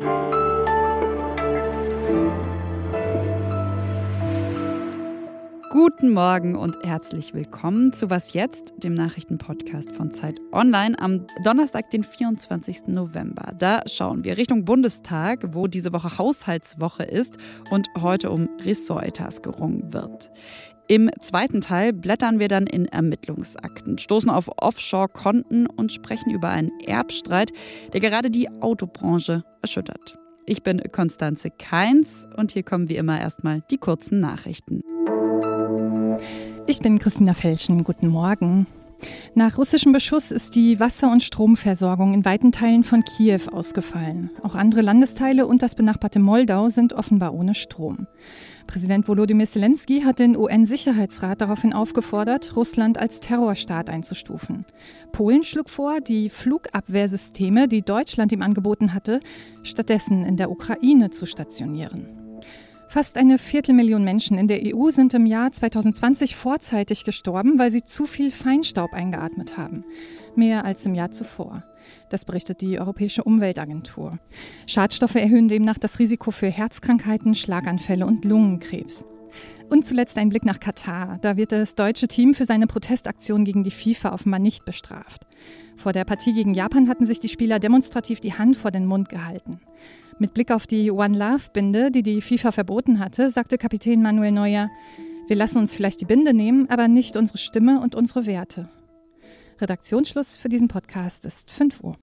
Thank you. Guten Morgen und herzlich willkommen zu Was jetzt, dem Nachrichtenpodcast von Zeit Online am Donnerstag, den 24. November. Da schauen wir Richtung Bundestag, wo diese Woche Haushaltswoche ist und heute um Ressortetats gerungen wird. Im zweiten Teil blättern wir dann in Ermittlungsakten, stoßen auf Offshore-Konten und sprechen über einen Erbstreit, der gerade die Autobranche erschüttert. Ich bin Konstanze Keins und hier kommen wie immer erstmal die kurzen Nachrichten. Ich bin Christina Felschen. Guten Morgen. Nach russischem Beschuss ist die Wasser- und Stromversorgung in weiten Teilen von Kiew ausgefallen. Auch andere Landesteile und das benachbarte Moldau sind offenbar ohne Strom. Präsident Volodymyr Zelensky hat den UN-Sicherheitsrat daraufhin aufgefordert, Russland als Terrorstaat einzustufen. Polen schlug vor, die Flugabwehrsysteme, die Deutschland ihm angeboten hatte, stattdessen in der Ukraine zu stationieren. Fast eine Viertelmillion Menschen in der EU sind im Jahr 2020 vorzeitig gestorben, weil sie zu viel Feinstaub eingeatmet haben. Mehr als im Jahr zuvor. Das berichtet die Europäische Umweltagentur. Schadstoffe erhöhen demnach das Risiko für Herzkrankheiten, Schlaganfälle und Lungenkrebs. Und zuletzt ein Blick nach Katar. Da wird das deutsche Team für seine Protestaktion gegen die FIFA offenbar nicht bestraft. Vor der Partie gegen Japan hatten sich die Spieler demonstrativ die Hand vor den Mund gehalten. Mit Blick auf die One Love-Binde, die die FIFA verboten hatte, sagte Kapitän Manuel Neuer, wir lassen uns vielleicht die Binde nehmen, aber nicht unsere Stimme und unsere Werte. Redaktionsschluss für diesen Podcast ist 5 Uhr.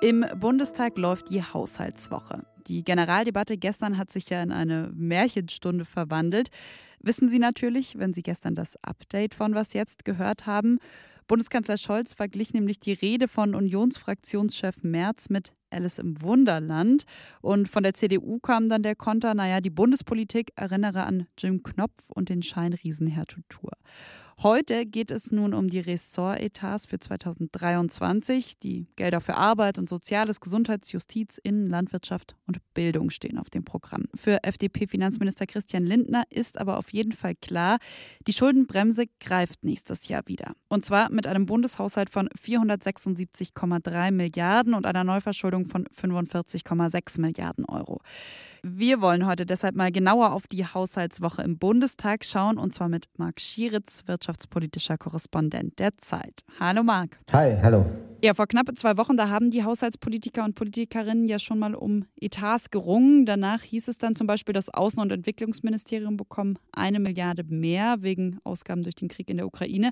Im Bundestag läuft die Haushaltswoche. Die Generaldebatte gestern hat sich ja in eine Märchenstunde verwandelt. Wissen Sie natürlich, wenn Sie gestern das Update von Was jetzt gehört haben. Bundeskanzler Scholz verglich nämlich die Rede von Unionsfraktionschef Merz mit Alice im Wunderland. Und von der CDU kam dann der Konter, naja, die Bundespolitik erinnere an Jim Knopf und den Scheinriesen Herr Tutur. Heute geht es nun um die Ressortetats für 2023. Die Gelder für Arbeit und Soziales, Gesundheits-, Justiz, Innen-, Landwirtschaft und Bildung stehen auf dem Programm. Für FDP-Finanzminister Christian Lindner ist aber auf jeden Fall klar, die Schuldenbremse greift nächstes Jahr wieder. Und zwar mit einem Bundeshaushalt von 476,3 Milliarden und einer Neuverschuldung von 45,6 Milliarden Euro. Wir wollen heute deshalb mal genauer auf die Haushaltswoche im Bundestag schauen und zwar mit Marc Schieritz, wirtschaftspolitischer Korrespondent der Zeit. Hallo Marc. Hi, hallo. Ja, vor knapp zwei Wochen, da haben die Haushaltspolitiker und Politikerinnen ja schon mal um Etats gerungen. Danach hieß es dann zum Beispiel, das Außen- und Entwicklungsministerium bekommt eine Milliarde mehr wegen Ausgaben durch den Krieg in der Ukraine.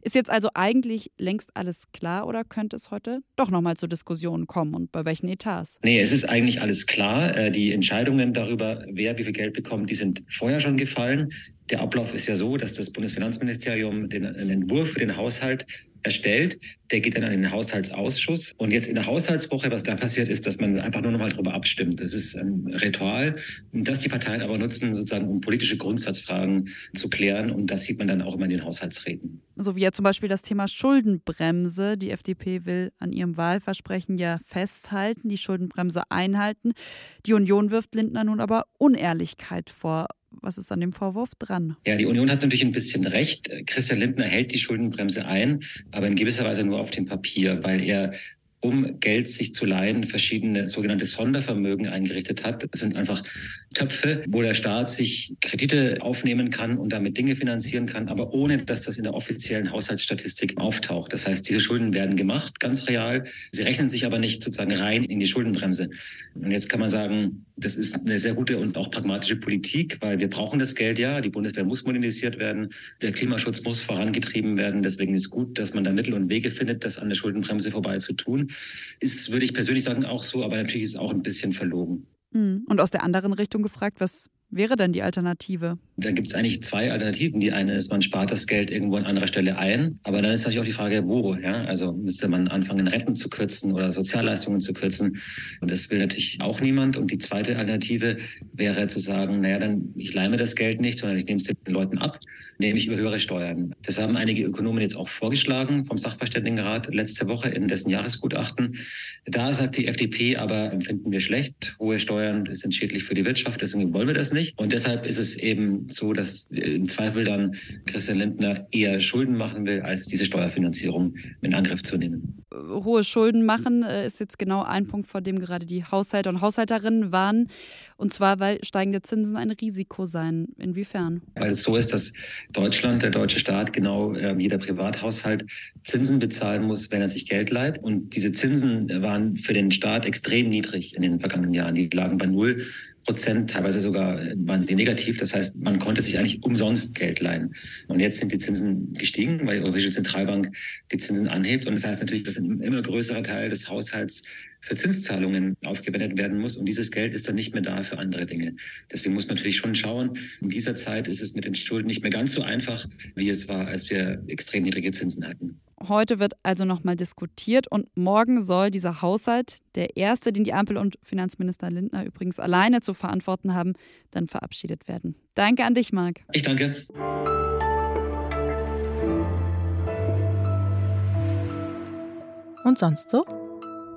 Ist jetzt also eigentlich längst alles klar oder könnte es heute doch nochmal zu Diskussionen kommen und bei welchen Etats? Nee, es ist eigentlich alles klar. Äh, die Entscheidungen darüber, wer wie viel Geld bekommt, die sind vorher schon gefallen. Der Ablauf ist ja so, dass das Bundesfinanzministerium den, den Entwurf für den Haushalt erstellt. Der geht dann an den Haushaltsausschuss. Und jetzt in der Haushaltswoche, was da passiert ist, dass man einfach nur noch mal darüber abstimmt. Das ist ein Ritual, das die Parteien aber nutzen, sozusagen, um politische Grundsatzfragen zu klären. Und das sieht man dann auch immer in den Haushaltsreden. So wie ja zum Beispiel das Thema Schuldenbremse. Die FDP will an ihrem Wahlversprechen ja festhalten, die Schuldenbremse einhalten. Die Union wirft Lindner nun aber Unehrlichkeit vor. Was ist an dem Vorwurf dran? Ja, die Union hat natürlich ein bisschen recht. Christian Lindner hält die Schuldenbremse ein, aber in gewisser Weise nur auf dem Papier, weil er um Geld sich zu leihen, verschiedene sogenannte Sondervermögen eingerichtet hat. Das sind einfach Töpfe, wo der Staat sich Kredite aufnehmen kann und damit Dinge finanzieren kann, aber ohne dass das in der offiziellen Haushaltsstatistik auftaucht. Das heißt, diese Schulden werden gemacht, ganz real. Sie rechnen sich aber nicht sozusagen rein in die Schuldenbremse. Und jetzt kann man sagen, das ist eine sehr gute und auch pragmatische Politik, weil wir brauchen das Geld ja. Die Bundeswehr muss modernisiert werden. Der Klimaschutz muss vorangetrieben werden. Deswegen ist gut, dass man da Mittel und Wege findet, das an der Schuldenbremse vorbei zu tun. Ist, würde ich persönlich sagen, auch so, aber natürlich ist es auch ein bisschen verlogen. Mhm. Und aus der anderen Richtung gefragt, was wäre denn die Alternative? Da gibt es eigentlich zwei Alternativen. Die eine ist, man spart das Geld irgendwo an anderer Stelle ein. Aber dann ist natürlich auch die Frage, wo. Ja? Also müsste man anfangen, Renten zu kürzen oder Sozialleistungen zu kürzen. Und das will natürlich auch niemand. Und die zweite Alternative wäre zu sagen, naja, dann ich leime das Geld nicht, sondern ich nehme es den Leuten ab, nämlich über höhere Steuern. Das haben einige Ökonomen jetzt auch vorgeschlagen vom Sachverständigenrat letzte Woche in dessen Jahresgutachten. Da sagt die FDP aber, empfinden wir schlecht. Hohe Steuern sind schädlich für die Wirtschaft, deswegen wollen wir das nicht. Nicht. Und deshalb ist es eben so, dass im Zweifel dann Christian Lindner eher Schulden machen will, als diese Steuerfinanzierung in Angriff zu nehmen. Hohe Schulden machen äh, ist jetzt genau ein Punkt, vor dem gerade die Haushalte und Haushälterinnen warnen. Und zwar, weil steigende Zinsen ein Risiko seien. Inwiefern? Weil es so ist, dass Deutschland, der deutsche Staat, genau äh, jeder Privathaushalt Zinsen bezahlen muss, wenn er sich Geld leiht. Und diese Zinsen waren für den Staat extrem niedrig in den vergangenen Jahren. Die lagen bei null. Prozent, teilweise sogar waren sie negativ. Das heißt, man konnte sich eigentlich umsonst Geld leihen. Und jetzt sind die Zinsen gestiegen, weil die Europäische Zentralbank die Zinsen anhebt. Und das heißt natürlich, dass ein immer größerer Teil des Haushalts für Zinszahlungen aufgewendet werden muss. Und dieses Geld ist dann nicht mehr da für andere Dinge. Deswegen muss man natürlich schon schauen, in dieser Zeit ist es mit den Schulden nicht mehr ganz so einfach, wie es war, als wir extrem niedrige Zinsen hatten. Heute wird also nochmal diskutiert und morgen soll dieser Haushalt, der erste, den die Ampel und Finanzminister Lindner übrigens alleine zu verantworten haben, dann verabschiedet werden. Danke an dich, Marc. Ich danke. Und sonst so?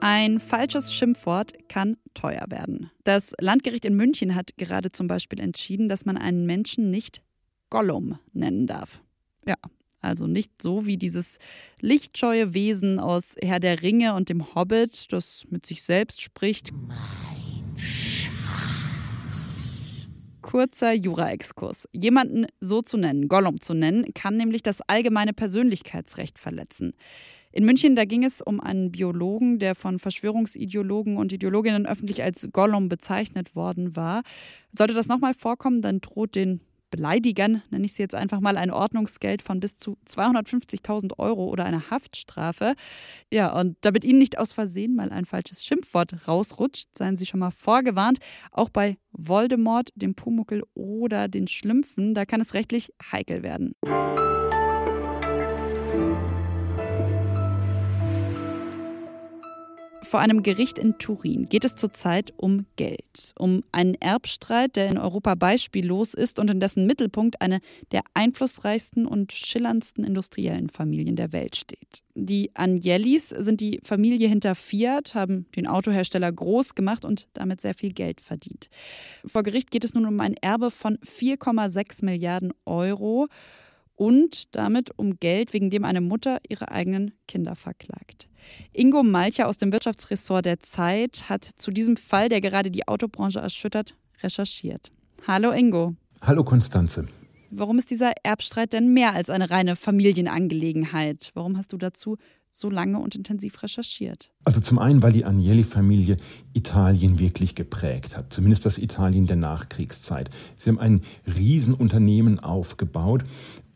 Ein falsches Schimpfwort kann teuer werden. Das Landgericht in München hat gerade zum Beispiel entschieden, dass man einen Menschen nicht Gollum nennen darf. Ja, also nicht so wie dieses lichtscheue Wesen aus Herr der Ringe und dem Hobbit, das mit sich selbst spricht. Mein Schatz. Kurzer Jura-Exkurs. Jemanden so zu nennen, Gollum zu nennen, kann nämlich das allgemeine Persönlichkeitsrecht verletzen. In München, da ging es um einen Biologen, der von Verschwörungsideologen und Ideologinnen öffentlich als Gollum bezeichnet worden war. Sollte das nochmal vorkommen, dann droht den Beleidigern, nenne ich sie jetzt einfach mal, ein Ordnungsgeld von bis zu 250.000 Euro oder eine Haftstrafe. Ja, und damit Ihnen nicht aus Versehen mal ein falsches Schimpfwort rausrutscht, seien Sie schon mal vorgewarnt. Auch bei Voldemort, dem Pumuckel oder den Schlümpfen, da kann es rechtlich heikel werden. Vor einem Gericht in Turin geht es zurzeit um Geld, um einen Erbstreit, der in Europa beispiellos ist und in dessen Mittelpunkt eine der einflussreichsten und schillerndsten industriellen Familien der Welt steht. Die Agnellis sind die Familie hinter Fiat, haben den Autohersteller groß gemacht und damit sehr viel Geld verdient. Vor Gericht geht es nun um ein Erbe von 4,6 Milliarden Euro und damit um Geld, wegen dem eine Mutter ihre eigenen Kinder verklagt. Ingo Malcher aus dem Wirtschaftsressort der Zeit hat zu diesem Fall, der gerade die Autobranche erschüttert, recherchiert. Hallo Ingo. Hallo Konstanze. Warum ist dieser Erbstreit denn mehr als eine reine Familienangelegenheit? Warum hast du dazu so lange und intensiv recherchiert? Also zum einen, weil die Agnelli-Familie Italien wirklich geprägt hat, zumindest das Italien der Nachkriegszeit. Sie haben ein Riesenunternehmen aufgebaut.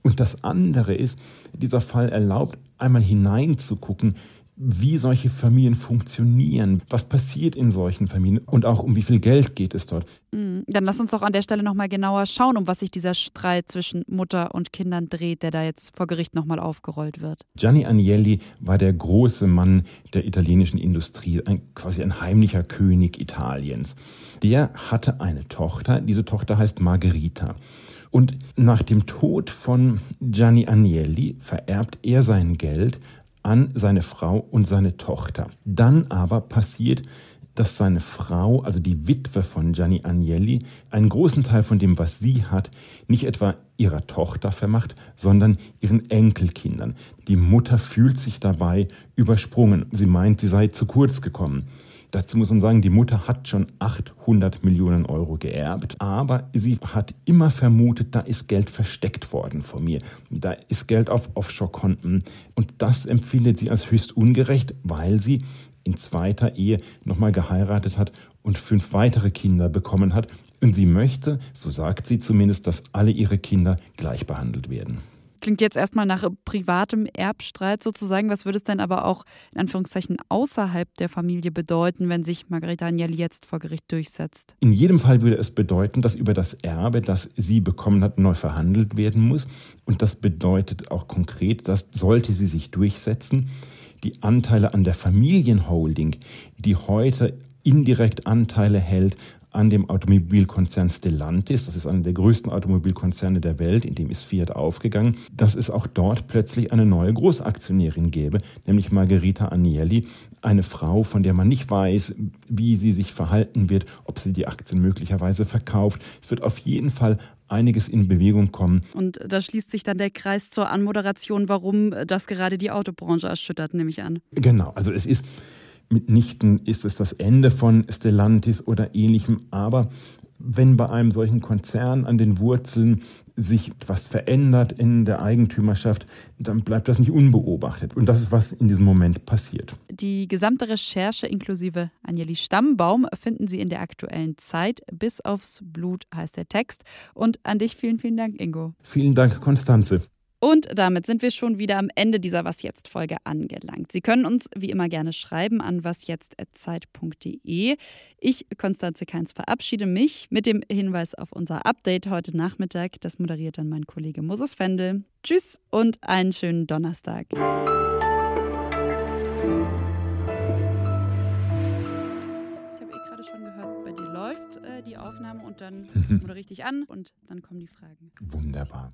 Und das andere ist, dieser Fall erlaubt einmal hineinzugucken, wie solche Familien funktionieren, was passiert in solchen Familien und auch um wie viel Geld geht es dort. Mm, dann lass uns doch an der Stelle nochmal genauer schauen, um was sich dieser Streit zwischen Mutter und Kindern dreht, der da jetzt vor Gericht nochmal aufgerollt wird. Gianni Agnelli war der große Mann der italienischen Industrie, ein, quasi ein heimlicher König Italiens. Der hatte eine Tochter, diese Tochter heißt Margherita. Und nach dem Tod von Gianni Agnelli vererbt er sein Geld an seine Frau und seine Tochter. Dann aber passiert, dass seine Frau, also die Witwe von Gianni Agnelli, einen großen Teil von dem, was sie hat, nicht etwa ihrer Tochter vermacht, sondern ihren Enkelkindern. Die Mutter fühlt sich dabei übersprungen. Sie meint, sie sei zu kurz gekommen. Dazu muss man sagen, die Mutter hat schon 800 Millionen Euro geerbt, aber sie hat immer vermutet, da ist Geld versteckt worden von mir. Da ist Geld auf Offshore-Konten. Und das empfindet sie als höchst ungerecht, weil sie in zweiter Ehe nochmal geheiratet hat und fünf weitere Kinder bekommen hat. Und sie möchte, so sagt sie zumindest, dass alle ihre Kinder gleich behandelt werden. Klingt jetzt erstmal nach privatem Erbstreit sozusagen. Was würde es denn aber auch in Anführungszeichen außerhalb der Familie bedeuten, wenn sich Margarita Agnelli jetzt vor Gericht durchsetzt? In jedem Fall würde es bedeuten, dass über das Erbe, das sie bekommen hat, neu verhandelt werden muss. Und das bedeutet auch konkret, dass sollte sie sich durchsetzen, die Anteile an der Familienholding, die heute indirekt Anteile hält an dem Automobilkonzern Stellantis. Das ist einer der größten Automobilkonzerne der Welt, in dem ist Fiat aufgegangen, dass es auch dort plötzlich eine neue Großaktionärin gäbe, nämlich Margherita Agnelli, eine Frau, von der man nicht weiß, wie sie sich verhalten wird, ob sie die Aktien möglicherweise verkauft. Es wird auf jeden Fall einiges in Bewegung kommen. Und da schließt sich dann der Kreis zur Anmoderation, warum das gerade die Autobranche erschüttert, nehme ich an. Genau, also es ist mitnichten ist es das Ende von Stellantis oder ähnlichem, aber wenn bei einem solchen Konzern an den Wurzeln sich etwas verändert in der Eigentümerschaft, dann bleibt das nicht unbeobachtet. Und das ist, was in diesem Moment passiert. Die gesamte Recherche inklusive Anjeli Stammbaum finden Sie in der aktuellen Zeit. Bis aufs Blut heißt der Text. Und an dich vielen, vielen Dank, Ingo. Vielen Dank, Konstanze. Und damit sind wir schon wieder am Ende dieser Was jetzt Folge angelangt. Sie können uns wie immer gerne schreiben an wasjetzt@zeit.de. Ich Konstanze Keins verabschiede mich mit dem Hinweis auf unser Update heute Nachmittag. Das moderiert dann mein Kollege Moses Fendel. Tschüss und einen schönen Donnerstag. Ich habe eh gerade schon gehört, bei dir läuft äh, die Aufnahme und dann moderiere ich dich an und dann kommen die Fragen. Wunderbar.